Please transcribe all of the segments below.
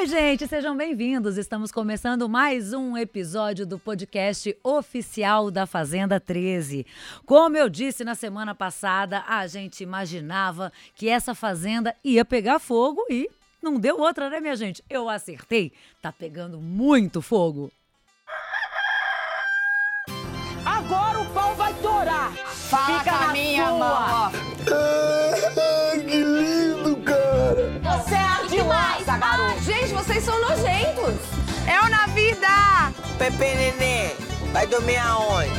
Oi, gente, sejam bem-vindos. Estamos começando mais um episódio do podcast oficial da Fazenda 13. Como eu disse na semana passada, a gente imaginava que essa fazenda ia pegar fogo e não deu outra, né, minha gente? Eu acertei. Tá pegando muito fogo. Agora o pau vai torar. Fica na minha sua. mão, garoto. Gente, vocês são nojentos. É o na vida. Pepe Nenê, vai dormir aonde?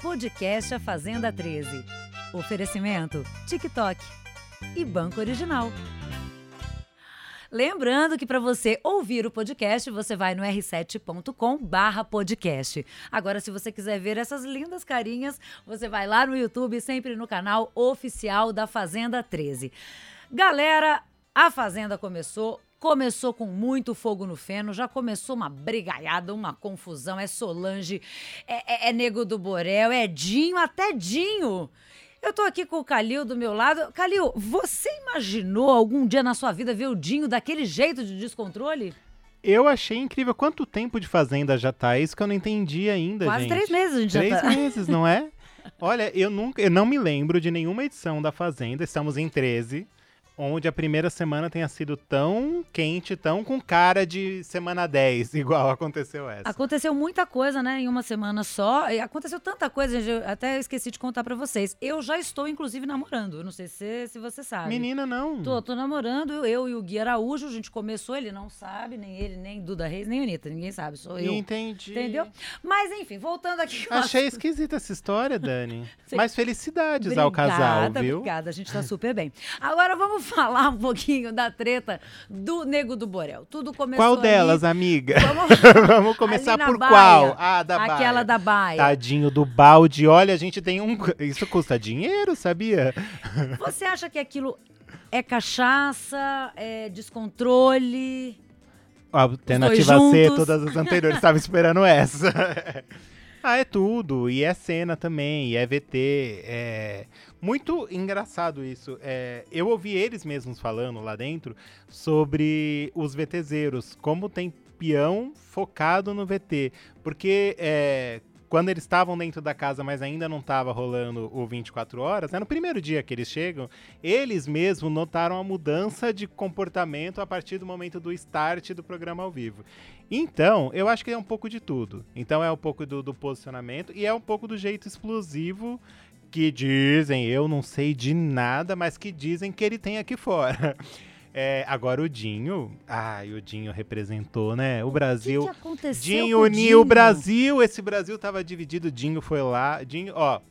Podcast A Fazenda 13. Oferecimento TikTok e Banco Original. Lembrando que para você ouvir o podcast, você vai no r7.com barra podcast. Agora, se você quiser ver essas lindas carinhas, você vai lá no YouTube, sempre no canal oficial da Fazenda 13. Galera, a Fazenda começou. Começou com muito fogo no feno, já começou uma brigaiada, uma confusão. É Solange, é, é- é Nego do Borel, é Dinho, até Dinho. Eu tô aqui com o Calil do meu lado. Calil, você imaginou algum dia na sua vida ver o Dinho daquele jeito de descontrole? Eu achei incrível. Quanto tempo de Fazenda já tá? Isso que eu não entendi ainda, Quase gente. três meses a gente Três já tá. meses, não é? Olha, eu nunca, eu não me lembro de nenhuma edição da Fazenda. Estamos em 13, onde a primeira semana tenha sido tão quente, tão com cara de semana 10, igual aconteceu essa. Aconteceu muita coisa, né, em uma semana só. E aconteceu tanta coisa, gente, eu até esqueci de contar pra vocês. Eu já estou, inclusive, namorando. Não sei se, se você sabe. Menina, não. Tô, tô namorando, eu e o Gui Araújo, a gente começou, ele não sabe, nem ele, nem Duda Reis, nem Anitta, ninguém sabe, sou eu. Entendi. Entendeu? Mas enfim, voltando aqui. Achei assunto. esquisita essa história, Dani. Mas felicidades ao casal, Obrigada, viu? Obrigada, a gente tá super bem. Agora vamos falar um pouquinho da treta do Nego do Borel. Tudo começou Qual ali- delas, amiga? Vamos, Vamos começar ali por baia. qual? Ah, da Aquela baia. da baia. Tadinho do balde. Olha, a gente tem um. Isso custa dinheiro, sabia? Você acha que aquilo é cachaça, é descontrole? Alternativa C, todas as anteriores. Estava esperando essa. ah, é tudo. E é cena também, e é VT. É muito engraçado isso. É, eu ouvi eles mesmos falando lá dentro sobre os VTzeiros, como tem peão focado no VT. Porque é, quando eles estavam dentro da casa, mas ainda não estava rolando o 24 horas, né, no primeiro dia que eles chegam, eles mesmos notaram a mudança de comportamento a partir do momento do start do programa ao vivo. Então, eu acho que é um pouco de tudo. Então, é um pouco do, do posicionamento e é um pouco do jeito explosivo que dizem, eu não sei de nada, mas que dizem que ele tem aqui fora. É, agora o Dinho, ai, o Dinho representou, né? O Brasil. O que, que aconteceu Dinho uniu o? Brasil. Esse Brasil tava dividido. Dinho foi lá. Dinho, ó.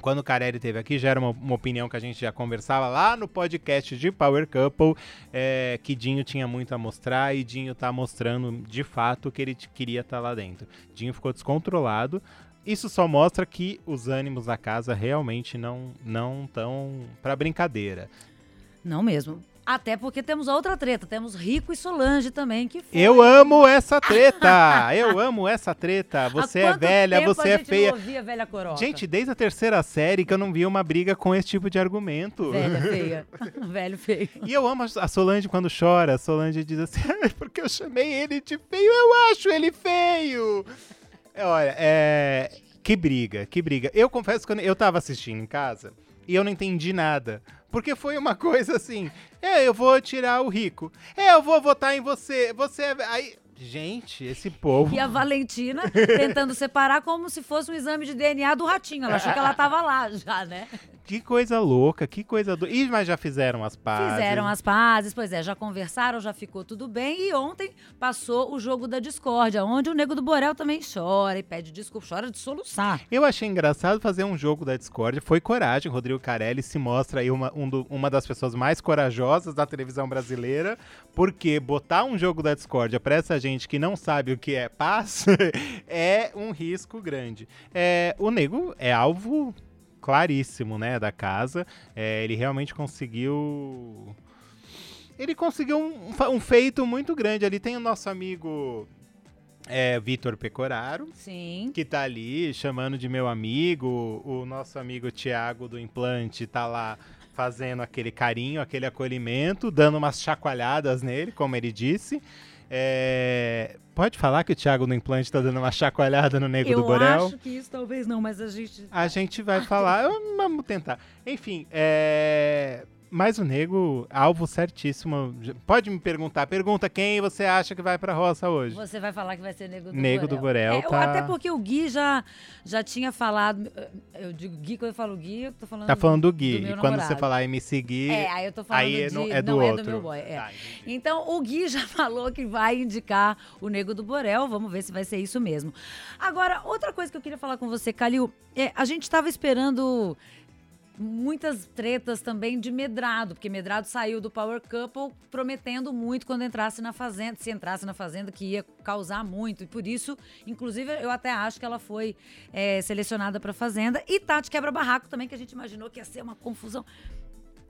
Quando o Carelli teve aqui, já era uma, uma opinião que a gente já conversava lá no podcast de Power Couple, é, que Dinho tinha muito a mostrar e Dinho tá mostrando de fato que ele queria estar lá dentro. Dinho ficou descontrolado. Isso só mostra que os ânimos da casa realmente não não estão para brincadeira. Não mesmo. Até porque temos outra treta. Temos Rico e Solange também, que foi. Eu amo essa treta! Eu amo essa treta! Você é velha, você é feia. Não ouvia velha coroca? Gente, desde a terceira série que eu não via uma briga com esse tipo de argumento. Velha feia. Velho feio. E eu amo a Solange quando chora. A Solange diz assim: "Ai, porque eu chamei ele de feio, eu acho ele feio. É, Olha, é. Que briga, que briga. Eu confesso que eu- tava assistindo em casa e eu não entendi nada. Porque foi uma coisa assim: é, eu vou tirar o rico. É, eu vou votar em você. Você é. Aí. Gente, esse povo. E a Valentina tentando separar como se fosse um exame de DNA do ratinho. Ela achou que ela tava lá já, né? Que coisa louca, que coisa do. Ih, mas já fizeram as pazes. Fizeram as pazes, pois é, já conversaram, já ficou tudo bem. E ontem passou o jogo da discórdia, onde o Nego do Borel também chora e pede desculpa, chora de soluçar. Eu achei engraçado fazer um jogo da Discord. Foi coragem. Rodrigo Carelli se mostra aí uma, um do- uma das pessoas mais corajosas da televisão brasileira. Porque botar um jogo da Discord pra essa gente que não sabe o que é paz é um risco grande. É, o Nego é alvo claríssimo, né, da casa. É, ele realmente conseguiu. Ele conseguiu um, um feito muito grande. Ali tem o nosso amigo é, Vitor Pecoraro Sim. que tá ali chamando de meu amigo, o nosso amigo Tiago do Implante tá lá fazendo aquele carinho, aquele acolhimento, dando umas chacoalhadas nele, como ele disse. É, Pode falar que o Thiago no implante tá dando uma chacoalhada no Nego Eu do Borel? acho que isso talvez não, mas a gente. A gente vai falar, vamos tentar. Enfim, é... Mas o Nego, alvo certíssimo. Pode me perguntar. Pergunta quem você acha que vai pra roça hoje. Você vai falar que vai ser Nego do Nego Borel. do Borel, É, tá- Até porque o Gui já, já tinha falado. Eu digo Gui, quando eu falo Gui, eu tô falando. Tá falando do Gui. meu e quando você falar MC Gui, É, aí eu tô falando aí é, de. no- é do não outro. é do meu boy. É. Tá. Então, o Gui já falou que vai indicar o Nego do Borel. Vamos ver se vai ser isso mesmo. Agora, outra coisa que eu queria falar com você, Calil, é, a gente estava esperando muitas tretas também de Medrado, porque Medrado saiu do Power Couple prometendo muito quando entrasse na Fazenda, se entrasse na Fazenda, que ia causar muito. E por isso, inclusive, eu até acho que ela foi é, selecionada para Fazenda. E Tati Quebra-Barraco também, que a gente imaginou que ia ser uma confusão.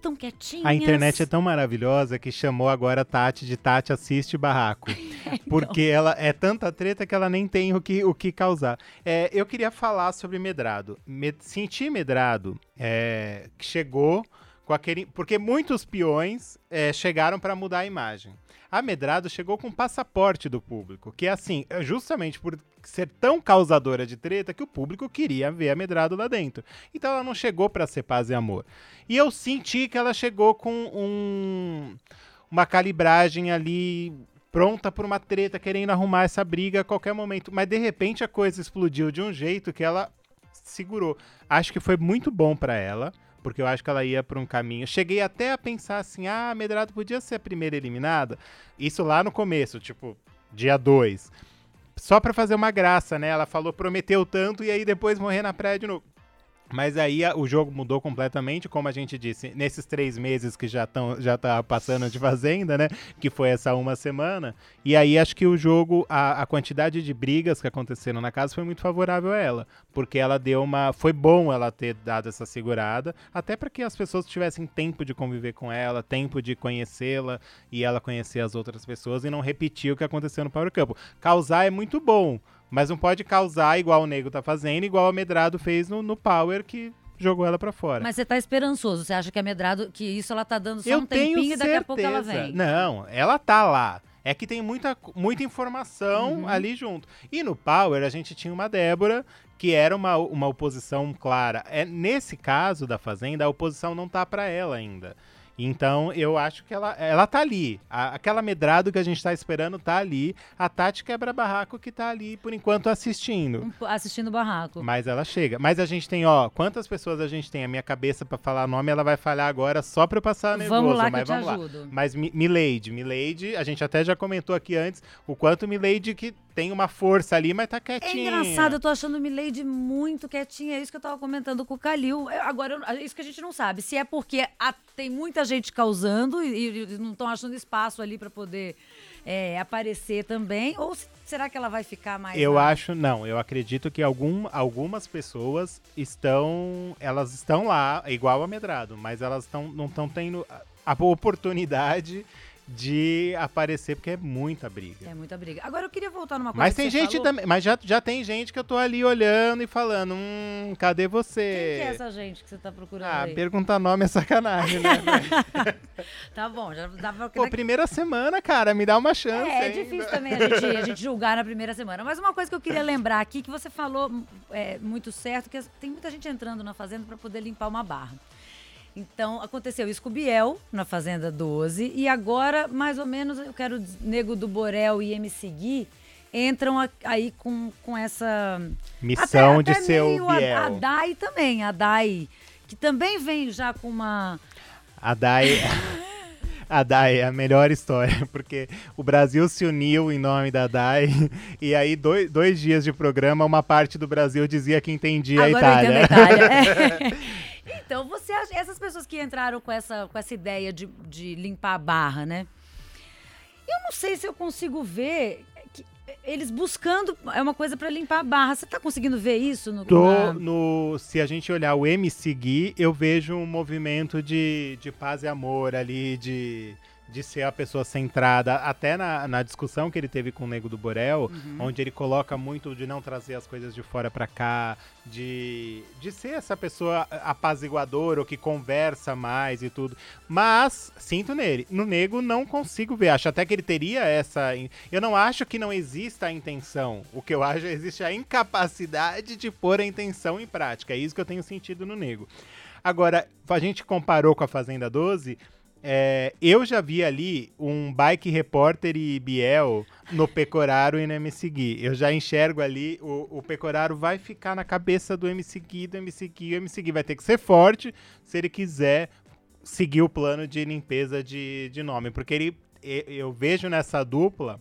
Tão quietinha. A internet é tão maravilhosa que chamou agora a Tati de Tati Assiste Barraco. Porque ela é tanta treta que ela nem tem o que, o que causar. É, eu queria falar sobre Medrado. Me, senti Medrado é, que chegou com aquele. Porque muitos peões é, chegaram para mudar a imagem. A Medrado chegou com o passaporte do público, que é assim, é justamente por ser tão causadora de treta que o público queria ver a Medrado lá dentro. Então ela não chegou para ser paz e amor. E eu senti que ela chegou com um, uma calibragem ali pronta por uma treta, querendo arrumar essa briga a qualquer momento. Mas de repente a coisa explodiu de um jeito que ela segurou. Acho que foi muito bom pra ela, porque eu acho que ela ia por um caminho. Cheguei até a pensar assim: ah, a Medrado podia ser a primeira eliminada. Isso lá no começo, tipo, dia 2. Só pra fazer uma graça, né? Ela falou, prometeu tanto e aí depois morrer na praia de novo. Mas aí o jogo mudou completamente, como a gente disse, nesses três meses que já estão já tá passando de fazenda, né? Que foi essa uma semana. E aí acho que o jogo, a, a quantidade de brigas que aconteceram na casa foi muito favorável a ela. Porque ela deu uma. Foi bom ela ter dado essa segurada, até para que as pessoas tivessem tempo de conviver com ela, tempo de conhecê-la e ela conhecer as outras pessoas e não repetir o que aconteceu no Power Campo. Causar é muito bom. Mas não pode causar igual o Nego tá fazendo, igual a Medrado fez no, no Power, que jogou ela pra fora. Mas você tá esperançoso. Você acha que a Medrado, que isso ela tá dando só eu um tenho tempinho e daqui certeza. a pouco ela vem? Não, ela tá lá. É que tem muita, muita informação Uhum. ali junto. E no Power a gente tinha uma Débora que era uma, uma oposição clara. É nesse caso da Fazenda a oposição não tá pra ela ainda. Então eu acho que ela, ela tá ali. A- aquela medrado que a gente tá esperando tá ali. A Tati quebra barraco que tá ali por enquanto assistindo. Assistindo o barraco. Mas ela chega. Mas a gente tem, ó, quantas pessoas a gente tem? A minha cabeça pra falar nome, ela vai falhar agora só pra eu passar nervoso. Vamos lá mas eu te vamos lá. ajudo. Mas Mi- Milady, Milady, a gente até já comentou aqui antes o quanto Milady que tem uma força ali, mas tá É quietinha. engraçado, eu tô achando Milady muito quietinha. É isso que eu tava comentando com o Calil. Eu- Agora, eu- é isso que a gente não sabe. Se é porque a- tem muita gente causando e, e não estão achando espaço ali pra poder é, aparecer também, ou se- será que ela vai ficar mais. Eu na- acho, não, eu acredito que algum, algumas pessoas estão, elas estão lá, igual a Medrado, mas elas estão, não estão tendo a, a oportunidade de aparecer, porque é muita briga. É muita briga. Agora eu queria voltar numa coisa. Mas tem gente também, mas já, já tem gente que eu tô ali olhando e falando, hum, cadê Quem você? que é essa gente que você tá procurando Ah, aí? perguntar nome é sacanagem, né? Tá bom, já dá pra. Pô, primeira semana, cara, me dá uma chance. É, é difícil também a gente, a gente julgar na primeira semana. Mas uma coisa que eu queria lembrar aqui, que você falou é, muito certo, que tem muita gente entrando na Fazenda para poder limpar uma barra. Então, aconteceu isso com o Biel, na Fazenda 12, e agora, mais ou menos, eu quero Nego do Borel e MC Gui entram a- aí com, com essa... Missão até- de até ser o meio a- A, Biel. Dai também, a Dai, que também vem já com uma... A Dai. A Dai é a melhor história, porque o Brasil se uniu em nome da Dai, e aí, dois, dois dias de programa, uma parte do Brasil dizia que entendia Agora a eu Itália. entendo a Itália. É. Então, você acha, essas pessoas que entraram com essa, com essa ideia de, de limpar a barra, né? Eu não sei se eu consigo ver eles buscando é uma coisa pra limpar a barra. Você tá conseguindo ver isso no, Tô na- no, se a gente olhar o MC Gui, eu vejo um movimento de, de paz e amor ali, de, de ser a pessoa centrada, até na, na discussão que ele teve com o Nego do Borel, onde ele coloca muito de não trazer as coisas de fora pra cá, de, de ser essa pessoa apaziguadora ou que conversa mais e tudo. Mas, sinto nele, no Nego não consigo ver. Acho até que ele teria essa. Eu não acho que não exista a intenção. O que eu acho é existe a incapacidade de pôr a intenção em prática. É isso que eu tenho sentido no Nego. Agora, a gente comparou com a Fazenda 12. É, eu já vi ali um bike repórter e Biel no Pecoraro e no MC Gui. Eu já enxergo ali, o, o Pecoraro vai ficar na cabeça do MC Gui, do MC Gui. O MC Gui vai ter que ser forte se ele quiser seguir o plano de limpeza de, de nome. Porque ele, eu vejo nessa dupla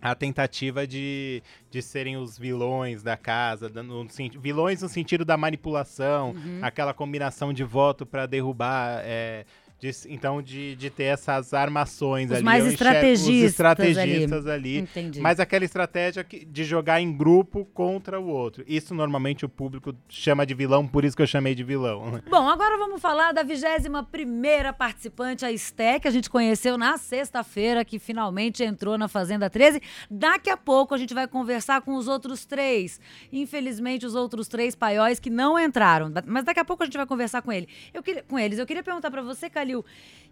a tentativa de, de serem os vilões da casa, no vilões no sentido da manipulação, aquela combinação de voto para derrubar. é, de- então, de, de ter essas armações Os ali. mais estrategistas Os estrategistas ali. Entendi. Mas aquela estratégia que- de jogar em grupo contra o outro. Isso normalmente o público chama de vilão, por isso que eu chamei de vilão. Bom, agora vamos falar da 21ª participante, a Esté, que a gente conheceu na sexta-feira, que finalmente entrou na Fazenda 13. Daqui a pouco a gente vai conversar com os outros três. Infelizmente, os outros três paióis que não entraram. Mas daqui a pouco a gente vai conversar com, ele. Eu queria, com eles. Eu queria perguntar pra você, Calil, o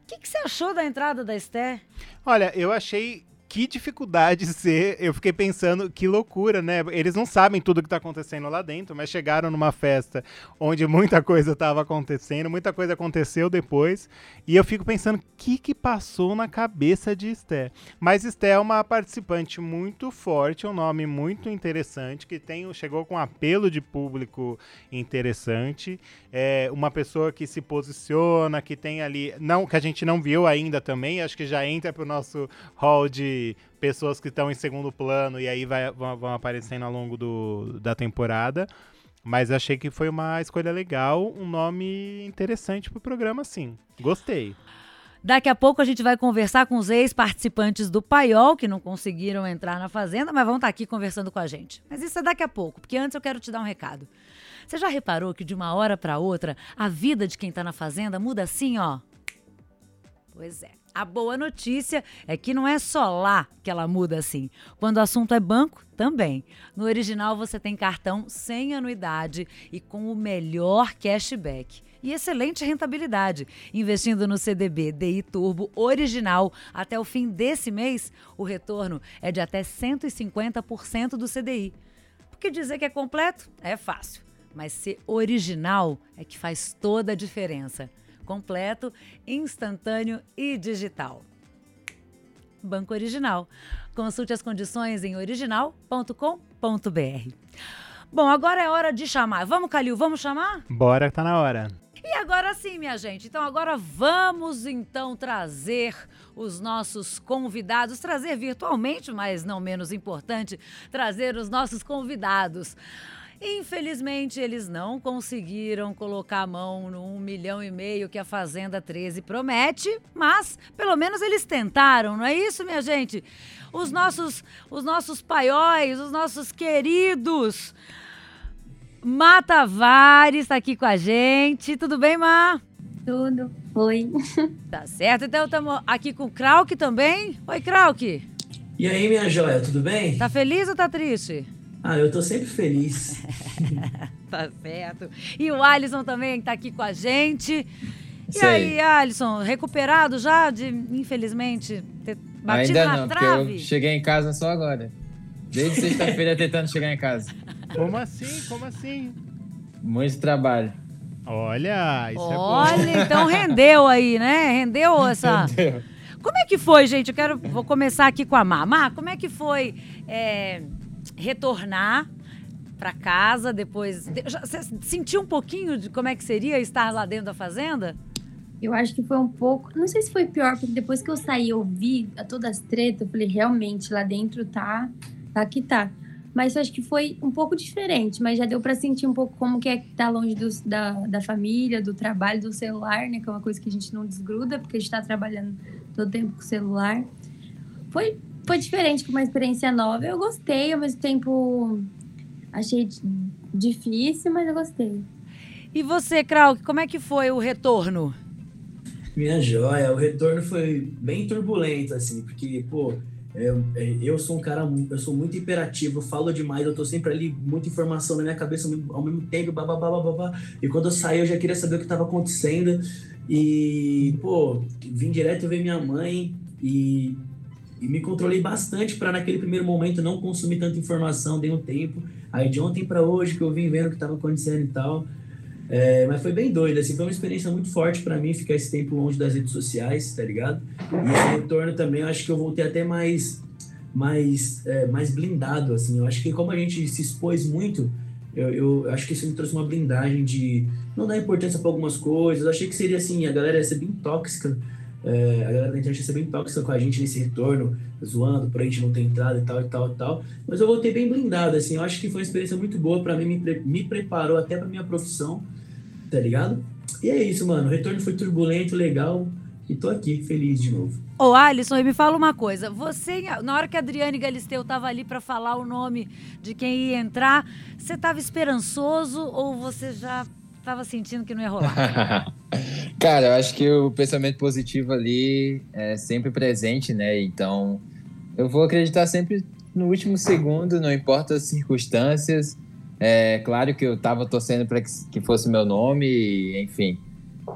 que, que você achou da entrada da Esté? Olha, eu achei que dificuldade ser. Eu fiquei pensando, que loucura, né? Eles não sabem tudo que tá acontecendo lá dentro, mas chegaram numa festa onde muita coisa estava acontecendo, muita coisa aconteceu depois. E eu fico pensando, o que que passou na cabeça de Esté? Mas Esté é uma participante muito forte, um nome muito interessante, que tem, chegou com um apelo de público interessante. É uma pessoa que se posiciona, que tem ali. Não, que a gente não viu ainda também, acho que já entra pro nosso hall de pessoas que estão em segundo plano e aí vai- vão, aparecendo ao longo do, da temporada. Mas achei que foi uma escolha legal, um nome interessante pro programa, sim. Gostei. Daqui a pouco a gente vai conversar com os ex-participantes do Paiol, que não conseguiram entrar na Fazenda, mas vão estar aqui conversando com a gente. Mas isso é daqui a pouco, porque antes eu quero te dar um recado. Você já reparou que de uma hora para outra a vida de quem tá na Fazenda muda assim, ó? Pois é. A boa notícia é que não é só lá que ela muda assim. Quando o assunto é banco, também. No original você tem cartão sem anuidade e com o melhor cashback. E excelente rentabilidade. Investindo no CDB DI Turbo original até o fim desse mês, o retorno é de até 150% do CDI. Porque dizer que é completo é fácil, mas ser original é que faz toda a diferença. Completo, instantâneo e digital. Banco Original. Consulte as condições em original.com.br. Bom, agora é hora de chamar. Vamos, Calil, vamos chamar? Bora, tá na hora. E agora sim, minha gente. Então agora vamos então trazer os nossos convidados, trazer virtualmente, mas não menos importante, trazer os nossos convidados. Infelizmente, eles não conseguiram colocar a mão no um milhão e meio que a Fazenda 13 promete, mas pelo menos eles tentaram, não é isso, minha gente? Os nossos, os nossos paióis, os nossos queridos. Má Tavares está aqui com a gente. Tudo bem, Má? Tudo. Oi. Tá certo. Então estamos aqui com o Krauk também. Oi, Krauk. E aí, minha joia, tudo bem? Tá feliz ou tá triste? Ah, eu tô sempre feliz. Tá certo. E o Alisson também tá aqui com a gente. E Sei. aí, Alisson, recuperado já de, infelizmente, ter batido Ainda na não, porque trave? eu cheguei em casa só agora. Desde sexta-feira tentando chegar em casa. Como assim? Como assim? Muito trabalho. Olha, isso é bom. Olha, então rendeu aí, né? Rendeu essa. Entendeu? Como é que foi, gente? Eu quero. Vou começar aqui com a Má. Má, como é que foi é, retornar pra casa depois. Você sentiu um pouquinho de como é que seria estar lá dentro da fazenda? Eu acho que foi um pouco. Não sei se foi pior, porque depois que eu saí e ouvi a todas as tretas, eu falei, realmente, lá dentro tá. Tá que tá. Mas eu acho que foi um pouco diferente, mas já deu pra sentir um pouco como que é estar longe dos- da, da família, do trabalho, do celular, né? Que é uma coisa que a gente não desgruda, porque a gente tá trabalhando todo tempo com o celular. Foi, foi diferente, foi uma experiência nova. Eu gostei, ao mesmo tempo achei di- difícil, mas eu gostei. E você, Krauk, como é que foi o retorno? Minha joia, o retorno foi bem turbulento, assim, porque, pô, eu, é, eu sou um cara, eu sou muito imperativo, falo demais, eu tô sempre ali, muita informação na minha cabeça ao mesmo tempo, babá, babá, babá. E quando eu saí, eu já queria saber o que estava acontecendo. E, pô, vim direto ver minha mãe e, e me controlei bastante para naquele primeiro momento não consumir tanta informação, dei um tempo. Aí de ontem para hoje que eu vim vendo o que estava acontecendo e tal. É, mas foi bem doido, assim, foi uma experiência muito forte para mim ficar esse tempo longe das redes sociais, tá ligado? E esse retorno também, eu acho que eu voltei até mais mais é, mais blindado, assim. Eu acho que como a gente se expôs muito, eu, eu acho que isso me trouxe uma blindagem de não dar importância para algumas coisas. Eu achei que seria assim, a galera ia ser bem tóxica, é, a galera da internet ser bem tóxica com a gente nesse retorno, zoando por a gente não ter entrada e tal e tal e tal. Mas eu voltei bem blindado, assim. Eu acho que foi uma experiência muito boa para mim, me, pre me preparou até para minha profissão, tá ligado? E é isso, mano. O retorno foi turbulento, legal. E tô aqui, feliz de novo. Ô, Alisson, me fala uma coisa. Você, na hora que a Adriane Galisteu tava ali para falar o nome de quem ia entrar, você tava esperançoso ou você já tava sentindo que não ia rolar? Cara, eu acho que o pensamento positivo ali é sempre presente, né? Então, eu vou acreditar sempre no último segundo, não importa as circunstâncias. É claro que eu tava torcendo para que fosse meu nome, enfim.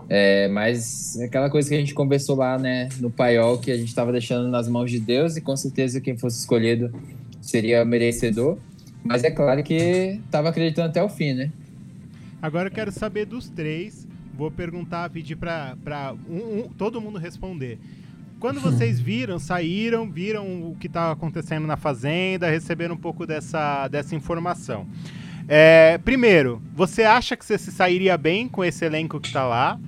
É, mas é aquela coisa que a gente conversou lá, né, no paiol, que a gente estava deixando nas mãos de Deus e com certeza quem fosse escolhido seria merecedor. Mas é claro que estava acreditando até o fim, né? Agora eu quero saber dos três. Vou perguntar, pedir para um, um, todo mundo responder. Quando vocês viram, saíram, viram o que estava acontecendo na Fazenda, receberam um pouco dessa, dessa informação. É, primeiro, você acha que você se sairia bem com esse elenco que está lá?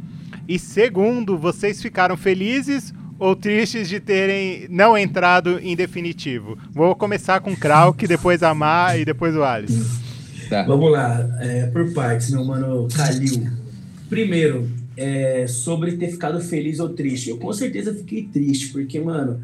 E segundo, vocês ficaram felizes ou tristes de terem não entrado em definitivo? Vou começar com o Krauk, depois a Mar e depois o Alisson. Tá. Vamos lá, é, por partes, meu mano Kalil. Primeiro, é, sobre ter ficado feliz ou triste. Eu com certeza fiquei triste, porque, mano,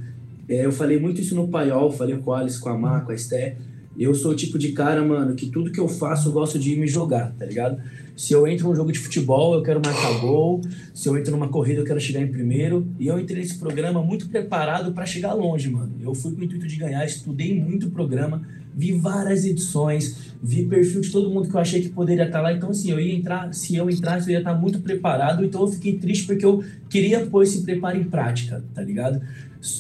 é, eu falei muito isso no paiol, falei com o Alisson, com a Mar, com a Esté. Eu sou o tipo de cara, mano, que tudo que eu faço eu gosto de me jogar, tá ligado? Se eu entro num jogo de futebol, eu quero marcar gol. Se eu entro numa corrida, eu quero chegar em primeiro. E eu entrei nesse programa muito preparado para chegar longe, mano. Eu fui com o intuito de ganhar, estudei muito o programa, vi várias edições, vi perfil de todo mundo que eu achei que poderia estar lá. Então, assim, eu ia entrar, se eu entrasse, eu ia estar muito preparado. Então, eu fiquei triste porque eu queria pôr esse preparo em prática, tá ligado?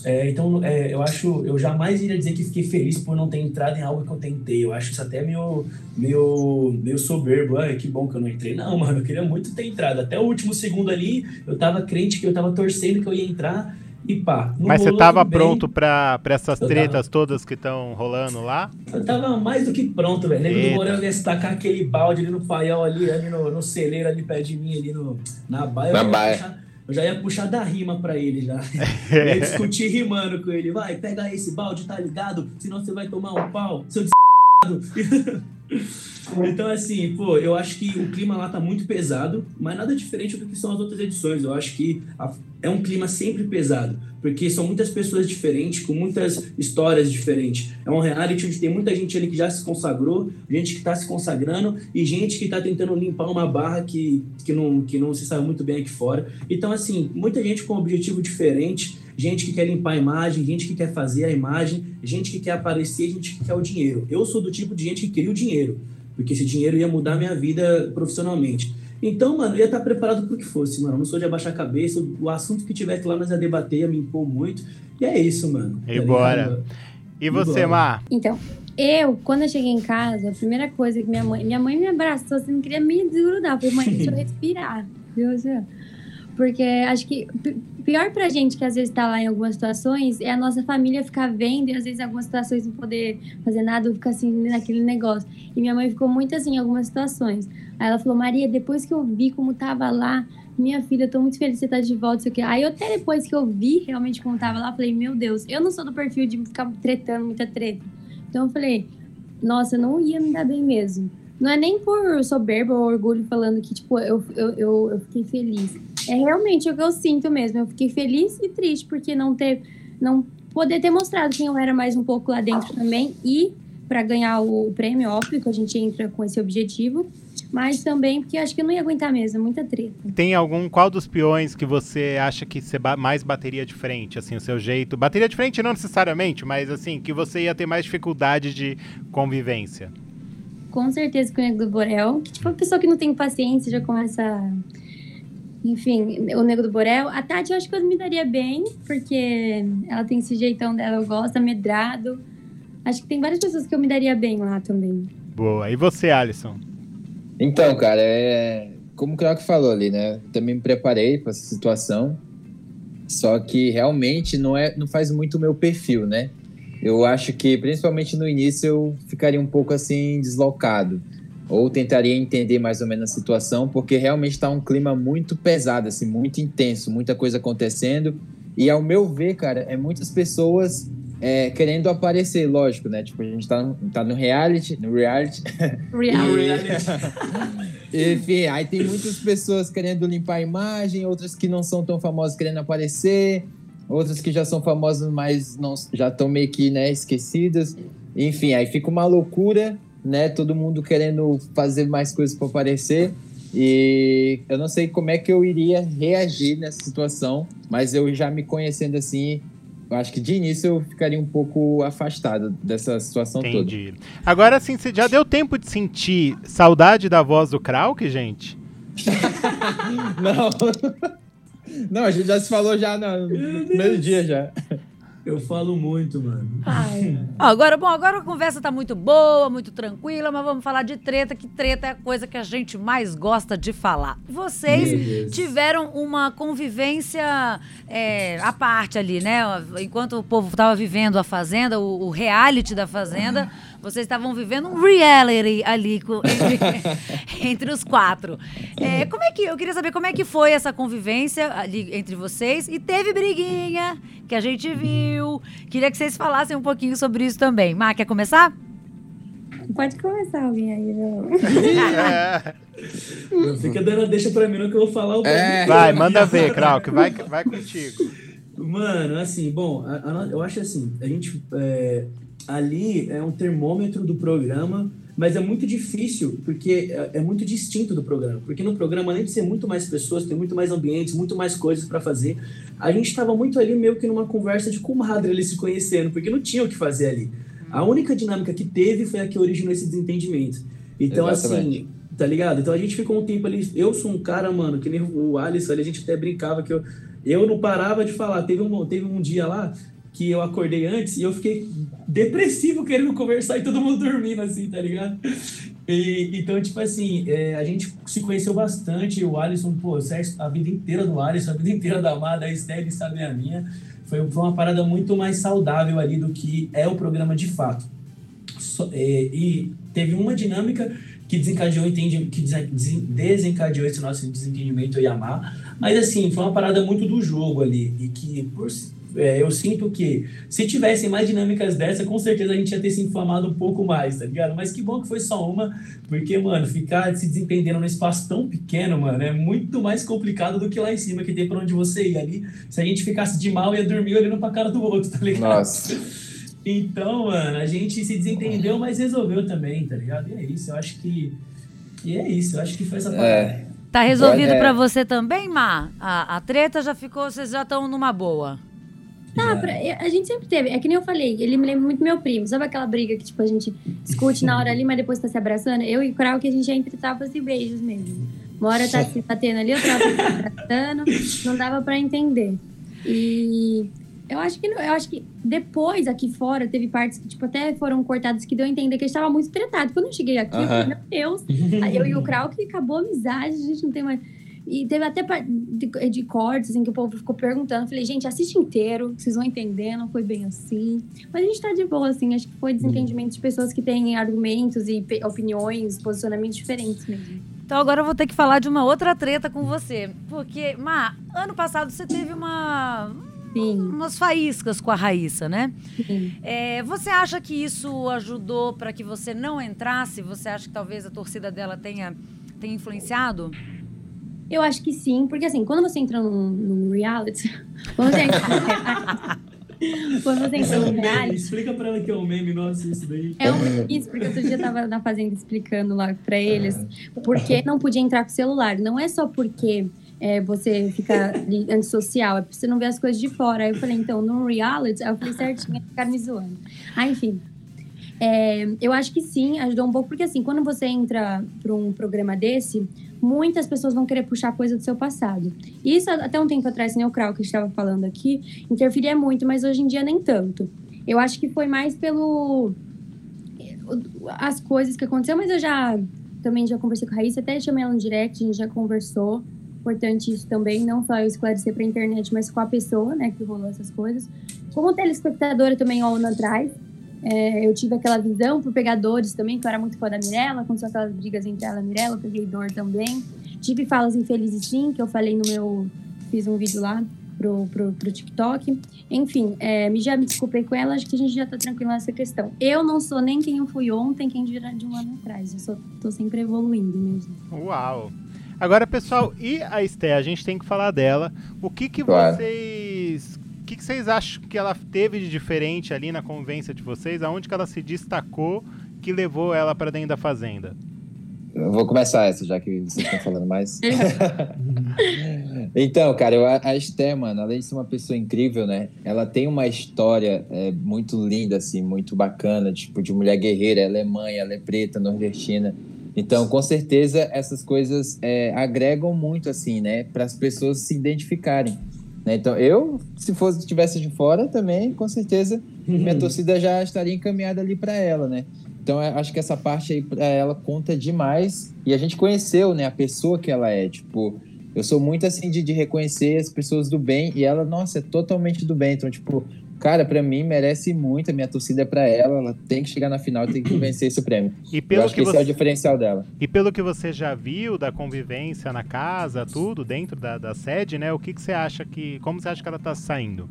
É, então, é, eu acho, eu jamais iria dizer que fiquei feliz por não ter entrado em algo que eu tentei. Eu acho isso até meio, meio, meio soberbo. Ai, que bom que eu não entrei. Não, mano, eu queria muito ter entrado. Até o último segundo ali, eu tava crente que eu tava torcendo que eu ia entrar e pá. Mas você tava pronto pra, pra essas eu tretas tava... todas que estão rolando lá? Eu tava mais do que pronto, velho. Lembro do Morango ia destacar aquele balde ali no paiol ali, ali no, no celeiro ali perto de mim, ali no, na baia. Na baia eu já ia puxar da rima pra ele já. Eu ia discutir rimando com ele. Vai, pega esse balde, tá ligado? Senão você vai tomar um pau, seu Então, assim, pô, eu acho que o clima lá tá muito pesado, mas nada diferente do que são as outras edições. Eu acho que a, é um clima sempre pesado, porque são muitas pessoas diferentes, com muitas histórias diferentes. É um reality onde tem muita gente ali que já se consagrou, gente que tá se consagrando e gente que tá tentando limpar uma barra que, que, não, que não se sabe muito bem aqui fora. Então, assim, muita gente com um objetivo diferente gente que quer limpar a imagem, gente que quer fazer a imagem, gente que quer aparecer, gente que quer o dinheiro. Eu sou do tipo de gente que queria o dinheiro porque esse dinheiro ia mudar minha vida profissionalmente. Então, mano, eu ia estar preparado para o que fosse, mano. Eu não sou de abaixar a cabeça. O assunto que tivesse lá, nós ia debater, ia me impor muito. E é isso, mano. E tá bora. E você, Mar? Então, eu, quando eu cheguei em casa, a primeira coisa que minha mãe... Minha mãe me abraçou, assim, não queria me desgrudar. Eu falei, mãe, deixa eu respirar. Viu, porque acho que pior pra gente que às vezes tá lá em algumas situações é a nossa família ficar vendo e às vezes em algumas situações não poder fazer nada ou ficar assim naquele negócio. E minha mãe ficou muito assim em algumas situações. Aí ela falou: Maria, depois que eu vi como tava lá, minha filha, eu tô muito feliz de você tá de volta, isso aqui. Aí eu até depois que eu vi realmente como tava lá, falei: Meu Deus, eu não sou do perfil de ficar tretando muita treta. Então eu falei: Nossa, eu não ia me dar bem mesmo. Não é nem por soberba ou orgulho falando que, tipo, eu, eu, eu, eu fiquei feliz é realmente o que eu sinto mesmo. Eu fiquei feliz e triste porque não ter, não poder ter mostrado quem eu era mais um pouco lá dentro também e para ganhar o prêmio, óbvio que a gente entra com esse objetivo, mas também porque acho que eu não ia aguentar mesmo, muita treta. Tem algum, qual dos peões que você acha que você mais bateria de frente, assim, o seu jeito? Bateria de frente não necessariamente, mas assim, que você ia ter mais dificuldade de convivência. Com certeza com o Nego do Borel, que tipo, uma pessoa que não tem paciência já começa. Enfim, o Nego do Borel. A Tati eu acho que eu me daria bem, porque ela tem esse jeitão dela, eu gosto, amedrado. Acho que tem várias pessoas que eu me daria bem lá também. Boa. E você, Alisson? Então, cara, é como o Krauk falou ali, né? Também me preparei para essa situação. Só que realmente não é, não faz muito o meu perfil, né? Eu acho que principalmente no início eu ficaria um pouco assim deslocado ou tentaria entender mais ou menos a situação, porque realmente está um clima muito pesado, assim, muito intenso, muita coisa acontecendo. E ao meu ver, cara, é muitas pessoas é, querendo aparecer, lógico, né? Tipo, a gente tá, no- tá no reality, no reality. Reality. Enfim, aí tem muitas pessoas querendo limpar a imagem, outras que não são tão famosas querendo aparecer, outras que já são famosas, mas não, já estão meio que né, esquecidas. Enfim, aí fica uma loucura, né? Todo mundo querendo fazer mais coisas para aparecer. E eu não sei como é que eu iria reagir nessa situação, mas eu já me conhecendo assim, eu acho que de início eu ficaria um pouco afastado dessa situação toda. Entendi. Agora, assim, você já deu tempo de sentir saudade da voz do Krauk, gente? Não. Não, a gente já se falou já no primeiro dia já. Eu falo muito, mano. Ó, agora, bom, agora a conversa tá muito boa, muito tranquila, mas vamos falar de treta, que treta é a coisa que a gente mais gosta de falar. Vocês tiveram uma convivência é, à parte ali, né? Enquanto o povo tava vivendo a Fazenda, o, o reality da Fazenda, vocês estavam vivendo um reality ali co- entre, entre os quatro. É, como é que, eu queria saber como é que foi essa convivência ali entre vocês e teve briguinha que a gente viu. Queria que vocês falassem um pouquinho sobre isso também. Má, quer começar? pode começar alguém aí, não. É. Não fica dando deixa pra mim, não que eu vou falar o É. Vai, manda ver, Krauk, vai, vai contigo. Mano, assim, bom, a- a- eu acho assim, a gente é, ali é um termômetro do programa, mas é muito difícil, porque é, é muito distinto do programa. Porque no programa, além de ser muito mais pessoas, tem muito mais ambientes, muito mais coisas para fazer, a gente estava muito ali meio que numa conversa de comadre ali se conhecendo, porque não tinha o que fazer ali. A única dinâmica que teve foi a que originou esse desentendimento. Então, Exatamente. assim, tá ligado? Então a gente ficou um tempo ali. Eu sou um cara, mano, que nem o Alisson ali, a gente até brincava que eu, eu não parava de falar. Teve um, teve um dia lá que eu acordei antes e eu fiquei depressivo querendo conversar e todo mundo dormindo, assim, tá ligado? E, então, tipo assim, é, a gente se conheceu bastante. O Alisson, pô, certo, a vida inteira do Alisson, a vida inteira da Amada, a Estelle sabe a minha. Foi, foi uma parada muito mais saudável ali do que é o programa de fato. Só- é, e teve uma dinâmica que desencadeou, entendi, que desen- desen- desencadeou esse nosso desentendimento e amar. Mas assim, foi uma parada muito do jogo ali. E que por, é, eu sinto que se tivessem mais dinâmicas dessa, com certeza a gente ia ter se inflamado um pouco mais, tá ligado? Mas que bom que foi só uma, porque, mano, ficar se desentendendo num espaço tão pequeno, mano, é muito mais complicado do que lá em cima, que tem pra onde você ir ali. Se a gente ficasse de mal, ia dormir olhando pra cara do outro, tá ligado? Nossa. Então, mano, a gente se desentendeu, mas resolveu também, tá ligado? E é isso, eu acho que. E é isso, eu acho que foi essa parada. É. Tá resolvido É. pra você também, Má? A, a treta já ficou, vocês já estão numa boa. Ah, pra- a gente sempre teve. É que nem eu falei, ele me lembra muito meu primo. Sabe aquela briga que, tipo, a gente discute na hora ali, mas depois tá se abraçando? Eu e o Krau, que a gente é entre tapas e beijos mesmo. Uma hora tá se batendo ali, outra hora tá se abraçando. Não dava pra entender. E eu acho que não- eu acho que depois aqui fora teve partes que, tipo, até foram cortadas que deu a entender que a gente tava muito tretado. Quando eu cheguei aqui, eu falei, meu Deus. Eu e o Krau que acabou a amizade, a gente não tem mais. E teve até de, de cortes, assim, que o povo ficou perguntando. Falei, gente, assiste inteiro, vocês vão entender, não foi bem assim. Mas a gente tá de boa, assim, acho que foi desentendimento de pessoas que têm argumentos e opiniões, posicionamentos diferentes mesmo. Então agora eu vou ter que falar de uma outra treta com você. Porque, Má, ano passado você teve uma. Sim, umas faíscas com a Raíssa, né? sim. É, você acha que isso ajudou pra que você não entrasse? Você acha que talvez a torcida dela tenha, tenha influenciado? Eu acho que sim, porque assim, quando você entra num, num reality, quando você entra, quando você entra no Meme, reality, Explica pra ela que é um meme, nossa, isso daí. É um isso, porque outro dia eu tava na fazenda explicando lá pra eles por que não podia entrar com o celular. Não é só porque é, você fica antissocial, é porque você não vê as coisas de fora. Aí eu falei, então, no reality, aí eu falei certinho, ficar me zoando. Ah, enfim. É, eu acho que sim, ajudou um pouco, porque assim, quando você entra para um programa desse, muitas pessoas vão querer puxar coisa do seu passado. E isso, até um tempo atrás, nem o Krau que estava falando aqui, interferia muito, mas hoje em dia nem tanto. Eu acho que foi mais pelo as coisas que aconteceu, mas eu já também já conversei com a Raíssa, até chamei ela no direct, a gente já conversou. Importante isso também, não só eu esclarecer para a internet, mas com a pessoa, né, que rolou essas coisas. Como telespectadora também, um ano atrás, é, eu tive aquela visão por pegadores também, que eu era muito fã da Mirella, aconteceu aquelas brigas entre ela e a Mirella, eu peguei dor também. Tive falas infelizes sim, que eu falei no meu. Fiz um vídeo lá pro, pro, pro TikTok. Enfim, é, me, já me desculpei com ela, acho que a gente já tá tranquilo nessa questão. Eu não sou nem quem eu fui ontem, quem dirá de um ano atrás. Eu sou, tô sempre evoluindo mesmo. Uau! Agora, pessoal, e a Esté? A gente tem que falar dela. O que, que Claro. vocês. O que, que vocês acham que ela teve de diferente ali na convivência de vocês? Aonde que ela se destacou que levou ela pra dentro da fazenda? Eu vou começar essa, já que vocês estão falando mais. então, cara, eu, a Esté, mano, além de ser uma pessoa incrível, né? Ela tem uma história é, muito linda, assim, muito bacana, tipo, de mulher guerreira. Ela é mãe, ela é preta, nordestina. Então, com certeza, essas coisas é, agregam muito, assim, né? Para as pessoas se identificarem. Né? Então, eu, se fosse estivesse de fora também, com certeza, minha torcida já estaria encaminhada ali para ela, né? Então, eu acho que essa parte aí para ela conta demais. E a gente conheceu, né, a pessoa que ela é. Tipo, eu sou muito assim de, de reconhecer as pessoas do bem e ela, nossa, é totalmente do bem. Então, tipo, cara, para mim merece muito. A minha torcida é para ela. Ela tem que chegar na final, tem que vencer esse prêmio. E Eu pelo, acho que, que esse é o você, diferencial dela. e pelo que você já viu da convivência na casa, tudo dentro da, da sede, né? O que, que você acha que. Como você acha que ela tá saindo?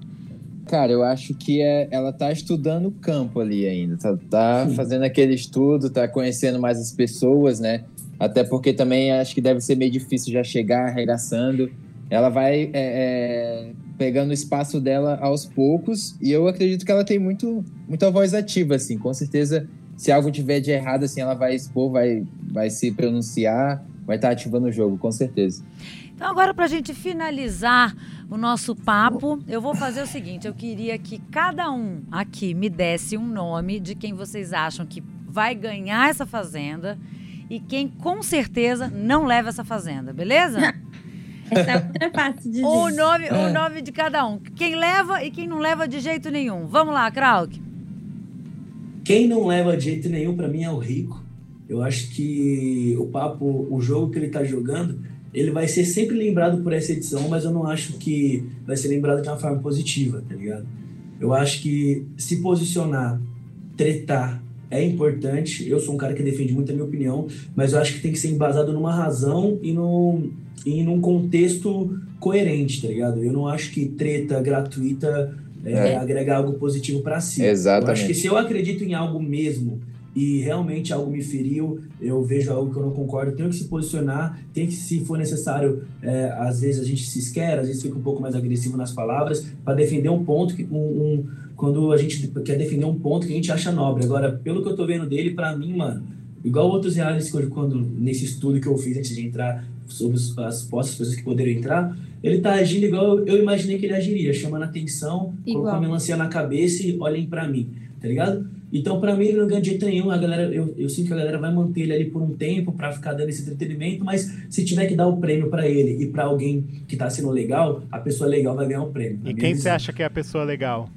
Cara, eu acho que é, ela tá estudando o campo ali ainda, tá, tá fazendo aquele estudo, tá conhecendo mais as pessoas, né? Até porque também acho que deve ser meio difícil já chegar arregaçando. Ela vai é, é, pegando o espaço dela aos poucos e eu acredito que ela tem muito, muita voz ativa, assim. Com certeza, se algo tiver de errado, assim, ela vai expor, vai, vai se pronunciar, vai estar ativando o jogo, com certeza. Então, agora, para a gente finalizar o nosso papo, eu vou fazer o seguinte: eu queria que cada um aqui me desse um nome de quem vocês acham que vai ganhar essa fazenda e quem com certeza não leva essa fazenda, beleza? Essa é fácil de o dizer. nome, o nome de cada um. Quem leva e quem não leva de jeito nenhum. Vamos lá, Krauk. Quem não leva de jeito nenhum pra mim é o Rico. Eu acho que o papo, o jogo que ele tá jogando, ele vai ser sempre lembrado por essa edição, mas eu não acho que vai ser lembrado de uma forma positiva, tá ligado? Eu acho que se posicionar, tretar é importante. Eu sou um cara que defende muito a minha opinião, mas eu acho que tem que ser embasado numa razão e, num, e num contexto coerente, tá ligado? Eu não acho que treta gratuita é, É. agrega algo positivo pra si. Exatamente. Eu acho que se eu acredito em algo mesmo e realmente algo me feriu, eu vejo algo que eu não concordo, tenho que se posicionar, tem que, se for necessário, é, às vezes a gente se esquece, às vezes fica um pouco mais agressivo nas palavras, para defender um ponto, que, um, um- quando a gente quer defender um ponto que a gente acha nobre. Agora, pelo que eu tô vendo dele, para mim, mano, igual outros reais que eu- quando nesse estudo que eu fiz antes de entrar sobre os- as postas, pessoas que poderiam entrar, ele tá agindo igual eu imaginei que ele agiria, chamando atenção, Igual. colocando a melancia na cabeça e olhem para mim, tá ligado? Então, para mim, ele não ganha de jeito nenhum. A galera, eu, eu sinto que a galera vai manter ele ali por um tempo para ficar dando esse entretenimento, mas se tiver que dar o prêmio para ele e para alguém que tá sendo legal, a pessoa legal vai ganhar o prêmio. na E quem você acha que é a pessoa legal?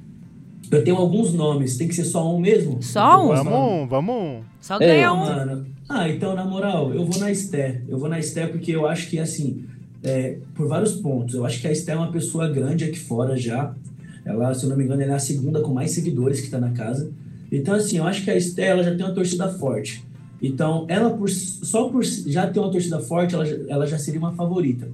Eu tenho alguns nomes, tem que ser só um mesmo? Só um? Vamos, vamos. Só ganha Ah, um. mano. Ah, então, na moral, eu vou na Esté. Eu vou na Esté porque eu acho que, assim, é, por vários pontos. Eu acho que a Esté é uma pessoa grande aqui fora já. Ela, se eu não me engano, ela é a segunda com mais seguidores que tá na casa. Então, assim, eu acho que a Esté, ela já tem uma torcida forte. Então, ela por, só por já ter uma torcida forte, ela, ela já seria uma favorita.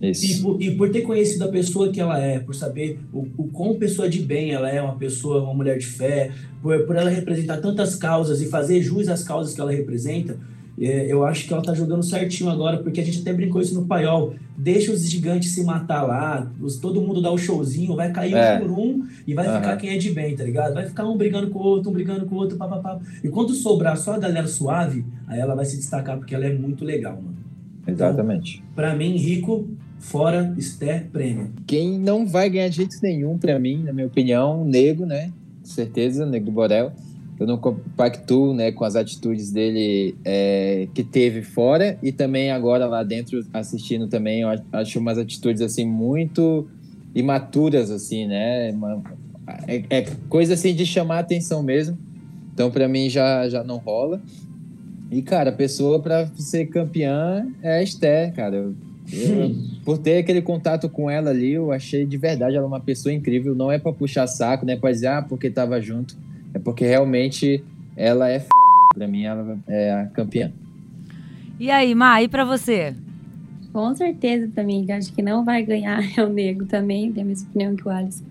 E por, e por ter conhecido a pessoa que ela é, por saber o, o quão pessoa de bem ela é, uma pessoa, uma mulher de fé, por, por ela representar tantas causas e fazer jus às causas que ela representa, É, eu acho que ela tá jogando certinho agora, porque a gente até brincou isso no paiol. Deixa os gigantes se matar lá, os, todo mundo dá o showzinho, vai cair É. um por um e vai Aham. ficar quem é de bem, tá ligado? Vai ficar um brigando com o outro, um brigando com o outro, papapá. E quando sobrar só a galera suave, aí ela vai se destacar, porque ela é muito legal, mano. Exatamente. Pra mim, Rico, fora, Esté, prêmio. Quem não vai ganhar de jeito nenhum, pra mim, na minha opinião, Nego, né? Com certeza, Nego do Borel. Eu não compactuo né, com as atitudes dele é, que teve fora e também agora lá dentro assistindo também, eu acho umas atitudes assim muito imaturas, assim, né? É, é coisa assim de chamar atenção mesmo. Então, pra mim, já, já não rola. E, cara, a pessoa pra ser campeã é a Esther, cara. Eu- por ter aquele contato com ela ali, eu achei de verdade ela uma pessoa incrível. Não é pra puxar saco, não é pra dizer, ah, porque tava junto. É porque realmente ela é f... Pra mim, ela é a campeã. E aí, Ma, e pra você? Com certeza também, que acho que não vai ganhar é o Nego também, tem a mesma opinião que o Alisson.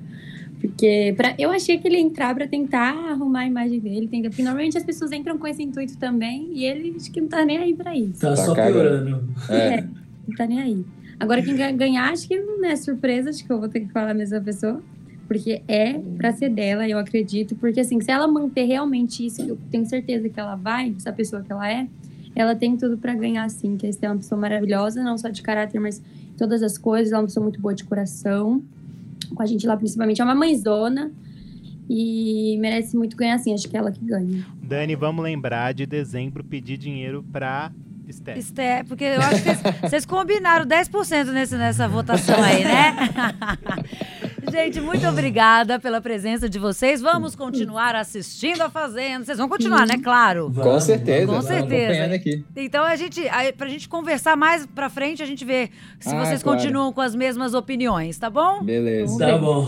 Porque pra, eu achei que ele ia entrar pra tentar arrumar a imagem dele, tentar, porque normalmente as pessoas entram com esse intuito também, e ele acho que não tá nem aí pra isso. Tá, Tá só piorando. É, Não tá nem aí. Agora, quem ga- ganhar, acho que não é surpresa, acho que eu vou ter que falar a mesma pessoa. Porque é pra ser dela, eu acredito. Porque, assim, se ela manter realmente isso, eu tenho certeza que ela vai, essa pessoa que ela é, ela tem tudo pra ganhar, sim. Que é uma pessoa maravilhosa, não só de caráter, mas todas as coisas. Ela é uma pessoa muito boa de coração. Com a gente lá, principalmente, é uma mãezona. E merece muito ganhar, sim. Acho que é ela que ganha. Dani, vamos lembrar de dezembro pedir dinheiro pra Esther. Esté, porque eu acho que vocês- vocês combinaram 10% nesse, nessa votação aí, né? Gente, muito obrigada pela presença de vocês. Vamos continuar assistindo a Fazenda. Vocês vão continuar, né? Claro. com Vamos, certeza. Com certeza. aqui. Então a gente, aí, pra gente conversar mais pra frente, a gente vê se Ah, vocês claro. continuam com as mesmas opiniões, tá bom? Beleza. Tá bom.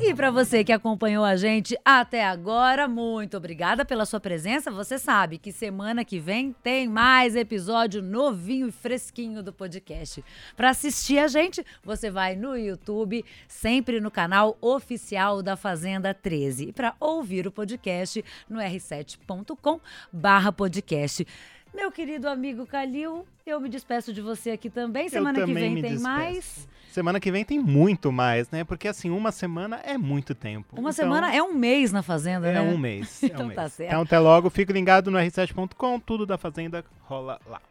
E pra você que acompanhou a gente até agora, muito obrigada pela sua presença. Você sabe que semana que vem tem mais episódio novinho e fresquinho do podcast. Pra assistir a gente, você vai no YouTube, sempre no canal oficial da Fazenda 13. E pra ouvir o podcast no r7.com/podcast. Meu querido amigo Calil, eu me despeço de você aqui também. Semana que também vem me tem despeço. mais. Semana que vem tem muito mais, né? Porque assim, uma semana é muito tempo. Uma Então, semana é um mês na Fazenda, é né? um mês. é Então um mês. tá certo. Então até logo, fique ligado no r7.com, tudo da Fazenda rola lá.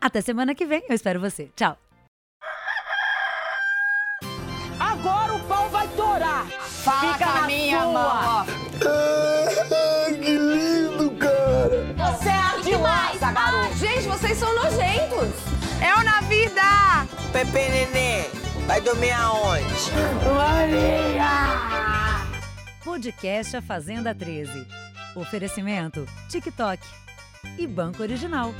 Até semana que vem, eu espero você. Tchau. Fala Fica com a na minha sua. mão. Ah, que lindo, cara! Você é demais, garoto. Gente, vocês são nojentos. É o na vida. Pepe Nenê, vai dormir aonde? Maria. Podcast A Fazenda 13. Oferecimento TikTok e Banco Original.